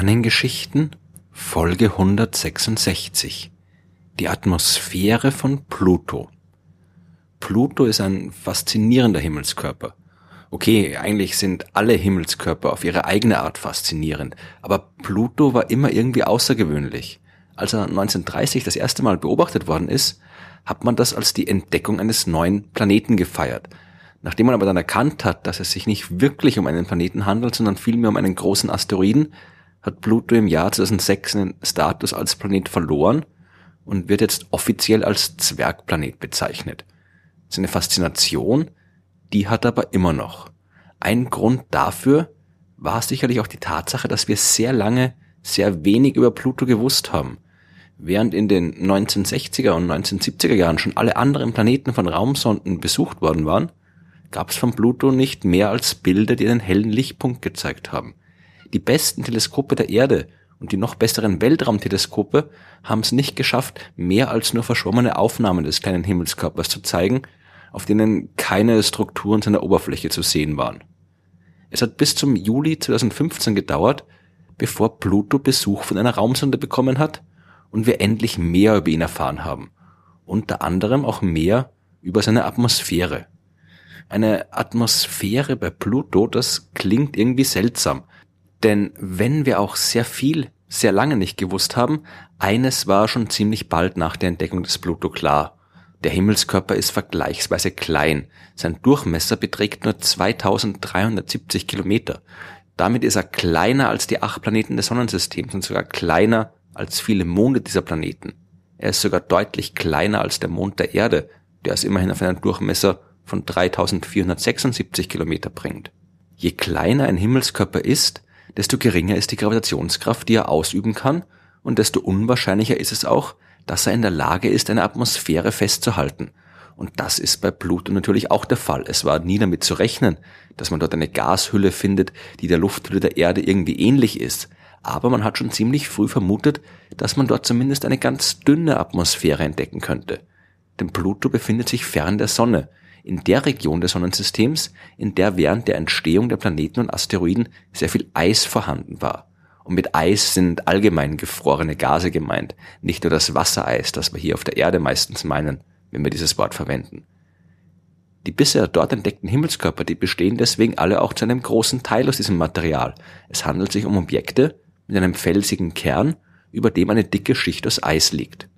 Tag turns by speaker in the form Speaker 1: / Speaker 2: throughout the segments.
Speaker 1: Sternengeschichten Folge 166 Die Atmosphäre von Pluto Pluto ist ein faszinierender Himmelskörper. Okay, eigentlich sind alle Himmelskörper auf ihre eigene Art faszinierend, aber Pluto war immer irgendwie außergewöhnlich. Als er 1930 das erste Mal beobachtet worden ist, hat man das als die Entdeckung eines neuen Planeten gefeiert – Nachdem man aber dann erkannt hat, dass es sich nicht wirklich um einen Planeten handelt, sondern vielmehr um einen großen Asteroiden, hat Pluto im Jahr 2006 seinen Status als Planet verloren und wird jetzt offiziell als Zwergplanet bezeichnet. Seine Faszination, die hat er aber immer noch. Ein Grund dafür war sicherlich auch die Tatsache, dass wir sehr lange sehr wenig über Pluto gewusst haben. Während in den 1960er und 1970er Jahren schon alle anderen Planeten von Raumsonden besucht worden waren, gab es von Pluto nicht mehr als Bilder, die einen hellen Lichtpunkt gezeigt haben. Die besten Teleskope der Erde und die noch besseren Weltraumteleskope haben es nicht geschafft, mehr als nur verschwommene Aufnahmen des kleinen Himmelskörpers zu zeigen, auf denen keine Strukturen seiner Oberfläche zu sehen waren. Es hat bis zum Juli 2015 gedauert, bevor Pluto Besuch von einer Raumsonde bekommen hat und wir endlich mehr über ihn erfahren haben. Unter anderem auch mehr über seine Atmosphäre eine Atmosphäre bei Pluto, das klingt irgendwie seltsam. Denn wenn wir auch sehr viel, sehr lange nicht gewusst haben, eines war schon ziemlich bald nach der Entdeckung des Pluto klar. Der Himmelskörper ist vergleichsweise klein. Sein Durchmesser beträgt nur 2370 Kilometer. Damit ist er kleiner als die acht Planeten des Sonnensystems und sogar kleiner als viele Monde dieser Planeten. Er ist sogar deutlich kleiner als der Mond der Erde, der ist immerhin auf einen Durchmesser von 3476 Kilometer bringt. Je kleiner ein Himmelskörper ist, desto geringer ist die Gravitationskraft, die er ausüben kann, und desto unwahrscheinlicher ist es auch, dass er in der Lage ist, eine Atmosphäre festzuhalten. Und das ist bei Pluto natürlich auch der Fall. Es war nie damit zu rechnen, dass man dort eine Gashülle findet, die der Lufthülle der Erde irgendwie ähnlich ist. Aber man hat schon ziemlich früh vermutet, dass man dort zumindest eine ganz dünne Atmosphäre entdecken könnte. Denn Pluto befindet sich fern der Sonne, in der Region des Sonnensystems, in der während der Entstehung der Planeten und Asteroiden sehr viel Eis vorhanden war. Und mit Eis sind allgemein gefrorene Gase gemeint, nicht nur das Wassereis, das wir hier auf der Erde meistens meinen, wenn wir dieses Wort verwenden. Die bisher dort entdeckten Himmelskörper, die bestehen deswegen alle auch zu einem großen Teil aus diesem Material. Es handelt sich um Objekte mit einem felsigen Kern, über dem eine dicke Schicht aus Eis liegt.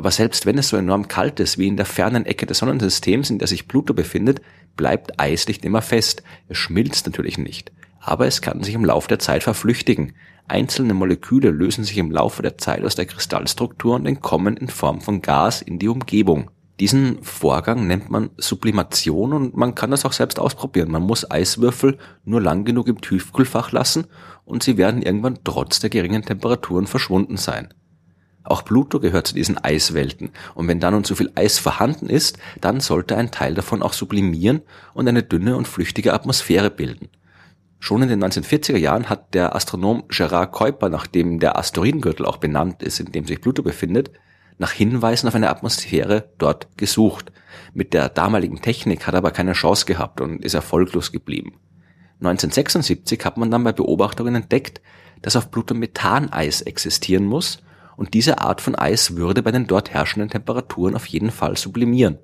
Speaker 1: Aber selbst wenn es so enorm kalt ist wie in der fernen Ecke des Sonnensystems, in der sich Pluto befindet, bleibt Eis nicht immer fest. Es schmilzt natürlich nicht. Aber es kann sich im Laufe der Zeit verflüchtigen. Einzelne Moleküle lösen sich im Laufe der Zeit aus der Kristallstruktur und entkommen in Form von Gas in die Umgebung. Diesen Vorgang nennt man Sublimation und man kann das auch selbst ausprobieren. Man muss Eiswürfel nur lang genug im Tiefkühlfach lassen und sie werden irgendwann trotz der geringen Temperaturen verschwunden sein. Auch Pluto gehört zu diesen Eiswelten, und wenn da nun zu viel Eis vorhanden ist, dann sollte ein Teil davon auch sublimieren und eine dünne und flüchtige Atmosphäre bilden. Schon in den 1940er Jahren hat der Astronom Gerard Kuiper, nachdem der Asteroidengürtel auch benannt ist, in dem sich Pluto befindet, nach Hinweisen auf eine Atmosphäre dort gesucht. Mit der damaligen Technik hat er aber keine Chance gehabt und ist erfolglos geblieben. 1976 hat man dann bei Beobachtungen entdeckt, dass auf Pluto Methaneis existieren muss und diese Art von Eis würde bei den dort herrschenden Temperaturen auf jeden Fall sublimieren.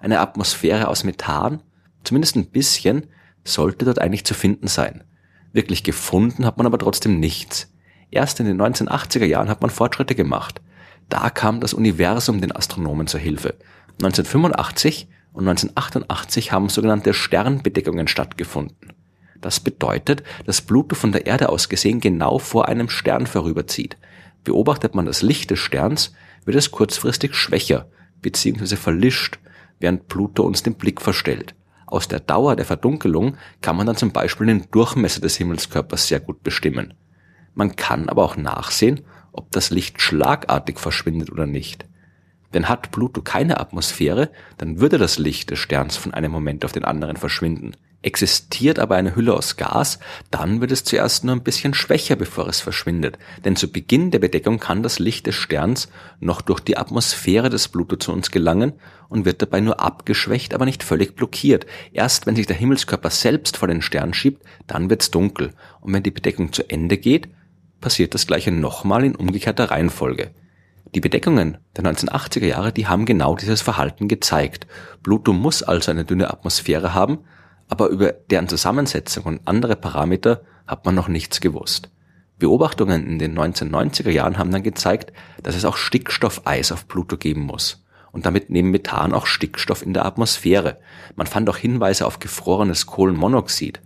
Speaker 1: Eine Atmosphäre aus Methan, zumindest ein bisschen, sollte dort eigentlich zu finden sein. Wirklich gefunden hat man aber trotzdem nichts. Erst in den 1980er Jahren hat man Fortschritte gemacht. Da kam das Universum den Astronomen zur Hilfe. 1985 und 1988 haben sogenannte Sternbedeckungen stattgefunden. Das bedeutet, dass Pluto von der Erde aus gesehen genau vor einem Stern vorüberzieht. Beobachtet man das Licht des Sterns, wird es kurzfristig schwächer bzw. verlischt, während Pluto uns den Blick verstellt. Aus der Dauer der Verdunkelung kann man dann zum Beispiel den Durchmesser des Himmelskörpers sehr gut bestimmen. Man kann aber auch nachsehen, ob das Licht schlagartig verschwindet oder nicht. Denn hat Pluto keine Atmosphäre, dann würde das Licht des Sterns von einem Moment auf den anderen verschwinden. Existiert aber eine Hülle aus Gas, dann wird es zuerst nur ein bisschen schwächer, bevor es verschwindet. Denn zu Beginn der Bedeckung kann das Licht des Sterns noch durch die Atmosphäre des Pluto zu uns gelangen und wird dabei nur abgeschwächt, aber nicht völlig blockiert. Erst wenn sich der Himmelskörper selbst vor den Stern schiebt, dann wird's dunkel. Und wenn die Bedeckung zu Ende geht, passiert das gleiche nochmal in umgekehrter Reihenfolge. Die Bedeckungen der 1980er Jahre, die haben genau dieses Verhalten gezeigt. Pluto muss also eine dünne Atmosphäre haben, aber über deren Zusammensetzung und andere Parameter hat man noch nichts gewusst. Beobachtungen in den 1990er Jahren haben dann gezeigt, dass es auch Stickstoffeis auf Pluto geben muss. Und damit neben Methan auch Stickstoff in der Atmosphäre. Man fand auch Hinweise auf gefrorenes Kohlenmonoxid.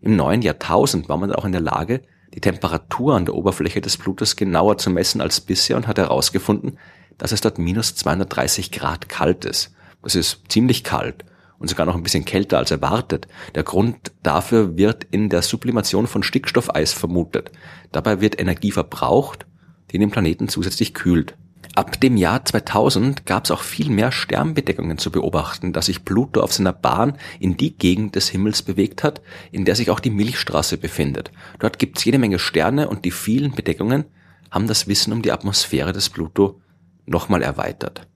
Speaker 1: Im neuen Jahrtausend war man dann auch in der Lage, die Temperatur an der Oberfläche des Plutos genauer zu messen als bisher und hat herausgefunden, dass es dort minus 230 Grad kalt ist. Das ist ziemlich kalt und sogar noch ein bisschen kälter als erwartet. Der Grund dafür wird in der Sublimation von Stickstoffeis vermutet. Dabei wird Energie verbraucht, die den Planeten zusätzlich kühlt. Ab dem Jahr 2000 gab es auch viel mehr Sternbedeckungen zu beobachten, dass sich Pluto auf seiner Bahn in die Gegend des Himmels bewegt hat, in der sich auch die Milchstraße befindet. Dort gibt es jede Menge Sterne und die vielen Bedeckungen haben das Wissen um die Atmosphäre des Pluto nochmal erweitert.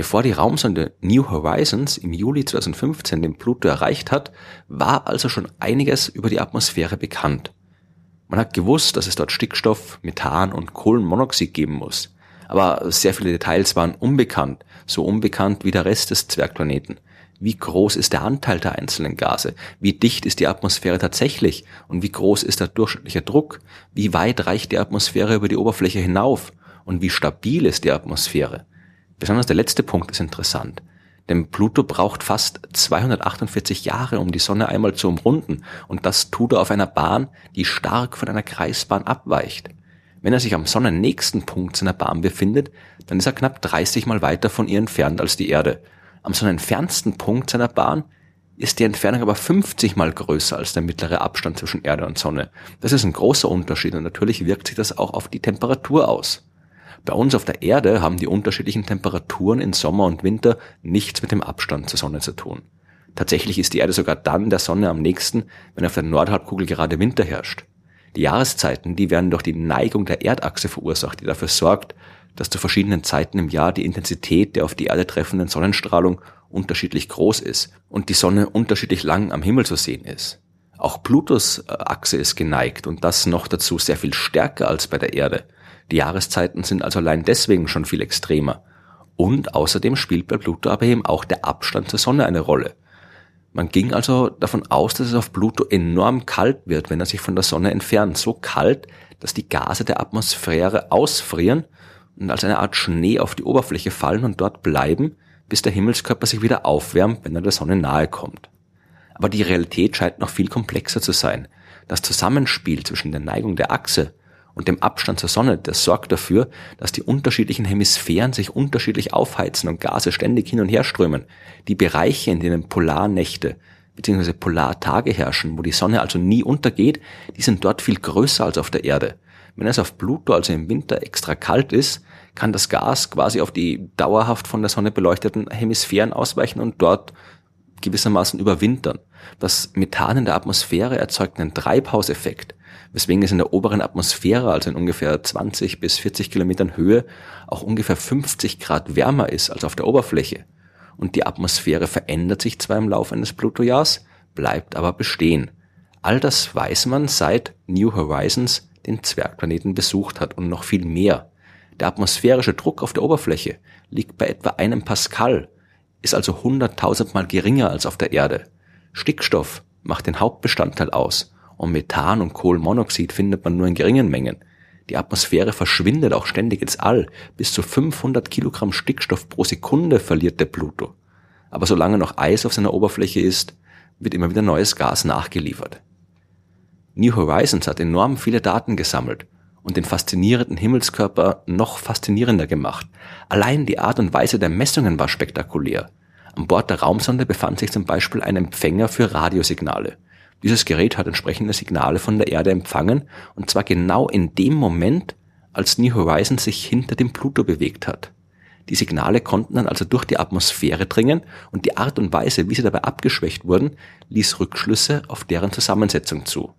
Speaker 1: Bevor die Raumsonde New Horizons im Juli 2015 den Pluto erreicht hat, war also schon einiges über die Atmosphäre bekannt. Man hat gewusst, dass es dort Stickstoff, Methan und Kohlenmonoxid geben muss aber sehr viele Details waren unbekannt, so unbekannt wie der Rest des Zwergplaneten. Wie groß ist der Anteil der einzelnen Gase? Wie dicht ist die Atmosphäre tatsächlich? Und wie groß ist der durchschnittliche Druck? Wie weit reicht die Atmosphäre über die Oberfläche hinauf? Und wie stabil ist die Atmosphäre? Besonders der letzte Punkt ist interessant. Denn Pluto braucht fast 248 Jahre, um die Sonne einmal zu umrunden. Und das tut er auf einer Bahn, die stark von einer Kreisbahn abweicht. Wenn er sich am sonnennächsten Punkt seiner Bahn befindet, dann ist er knapp 30 mal weiter von ihr entfernt als die Erde. Am sonnenfernsten Punkt seiner Bahn ist die Entfernung aber 50 mal größer als der mittlere Abstand zwischen Erde und Sonne. Das ist ein großer Unterschied und natürlich wirkt sich das auch auf die Temperatur aus. Bei uns auf der Erde haben die unterschiedlichen Temperaturen in Sommer und Winter nichts mit dem Abstand zur Sonne zu tun. Tatsächlich ist die Erde sogar dann der Sonne am nächsten, wenn auf der Nordhalbkugel gerade Winter herrscht. Die Jahreszeiten, die werden durch die Neigung der Erdachse verursacht, die dafür sorgt, dass zu verschiedenen Zeiten im Jahr die Intensität der auf die Erde treffenden Sonnenstrahlung unterschiedlich groß ist und die Sonne unterschiedlich lang am Himmel zu sehen ist. Auch Plutos äh, Achse ist geneigt und das noch dazu sehr viel stärker als bei der Erde. Die Jahreszeiten sind also allein deswegen schon viel extremer. Und außerdem spielt bei Pluto aber eben auch der Abstand zur Sonne eine Rolle. Man ging also davon aus, dass es auf Pluto enorm kalt wird, wenn er sich von der Sonne entfernt. So kalt, dass die Gase der Atmosphäre ausfrieren und als eine Art Schnee auf die Oberfläche fallen und dort bleiben, bis der Himmelskörper sich wieder aufwärmt, wenn er der Sonne nahe kommt. Aber die Realität scheint noch viel komplexer zu sein. Das Zusammenspiel zwischen der Neigung der Achse und dem Abstand zur Sonne, das sorgt dafür, dass die unterschiedlichen Hemisphären sich unterschiedlich aufheizen und Gase ständig hin und her strömen. Die Bereiche, in denen Polarnächte bzw. Polartage herrschen, wo die Sonne also nie untergeht, die sind dort viel größer als auf der Erde. Wenn es auf Pluto also im Winter extra kalt ist, kann das Gas quasi auf die dauerhaft von der Sonne beleuchteten Hemisphären ausweichen und dort gewissermaßen überwintern. Das Methan in der Atmosphäre erzeugt einen Treibhauseffekt weswegen es in der oberen Atmosphäre, also in ungefähr 20 bis 40 Kilometern Höhe, auch ungefähr 50 Grad wärmer ist als auf der Oberfläche. Und die Atmosphäre verändert sich zwar im Laufe eines Plutojahrs, bleibt aber bestehen. All das weiß man seit New Horizons den Zwergplaneten besucht hat und noch viel mehr. Der atmosphärische Druck auf der Oberfläche liegt bei etwa einem Pascal, ist also hunderttausendmal geringer als auf der Erde. Stickstoff macht den Hauptbestandteil aus und Methan und Kohlenmonoxid findet man nur in geringen Mengen. Die Atmosphäre verschwindet auch ständig ins All. Bis zu 500 Kilogramm Stickstoff pro Sekunde verliert der Pluto. Aber solange noch Eis auf seiner Oberfläche ist, wird immer wieder neues Gas nachgeliefert. New Horizons hat enorm viele Daten gesammelt und den faszinierenden Himmelskörper noch faszinierender gemacht. Allein die Art und Weise der Messungen war spektakulär. An Bord der Raumsonde befand sich zum Beispiel ein Empfänger für Radiosignale. Dieses Gerät hat entsprechende Signale von der Erde empfangen, und zwar genau in dem Moment, als New Horizons sich hinter dem Pluto bewegt hat. Die Signale konnten dann also durch die Atmosphäre dringen und die Art und Weise, wie sie dabei abgeschwächt wurden, ließ Rückschlüsse auf deren Zusammensetzung zu.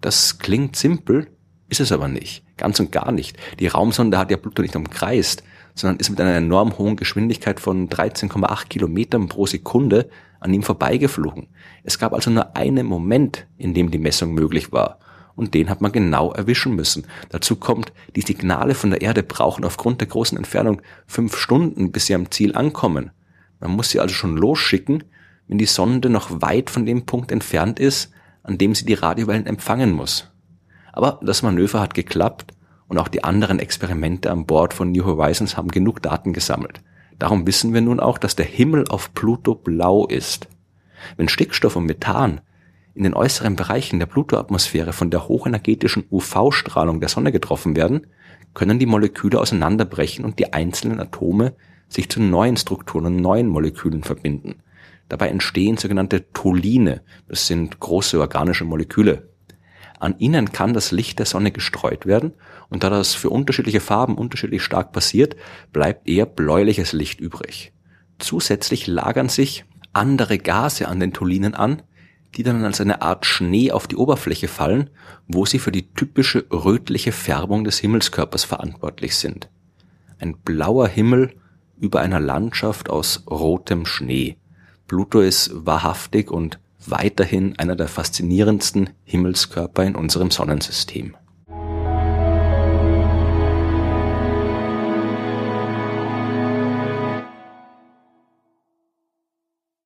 Speaker 1: Das klingt simpel, ist es aber nicht. Ganz und gar nicht. Die Raumsonde hat ja Pluto nicht umkreist, sondern ist mit einer enorm hohen Geschwindigkeit von 13,8 Kilometern pro Sekunde an ihm vorbeigeflogen. Es gab also nur einen Moment, in dem die Messung möglich war. und den hat man genau erwischen müssen. Dazu kommt, die Signale von der Erde brauchen aufgrund der großen Entfernung fünf Stunden, bis sie am Ziel ankommen. Man muss sie also schon losschicken, wenn die Sonde noch weit von dem Punkt entfernt ist, an dem sie die Radiowellen empfangen muss. Aber das Manöver hat geklappt und auch die anderen Experimente an Bord von New Horizons haben genug Daten gesammelt. Darum wissen wir nun auch, dass der Himmel auf Pluto blau ist. Wenn Stickstoff und Methan in den äußeren Bereichen der Pluto-Atmosphäre von der hochenergetischen UV-Strahlung der Sonne getroffen werden, können die Moleküle auseinanderbrechen und die einzelnen Atome sich zu neuen Strukturen und neuen Molekülen verbinden. Dabei entstehen sogenannte Toline, das sind große organische Moleküle. An ihnen kann das Licht der Sonne gestreut werden und da das für unterschiedliche Farben unterschiedlich stark passiert, bleibt eher bläuliches Licht übrig. Zusätzlich lagern sich andere Gase an den Tolinen an, die dann als eine Art Schnee auf die Oberfläche fallen, wo sie für die typische rötliche Färbung des Himmelskörpers verantwortlich sind. Ein blauer Himmel über einer Landschaft aus rotem Schnee. Pluto ist wahrhaftig und weiterhin einer der faszinierendsten Himmelskörper in unserem Sonnensystem.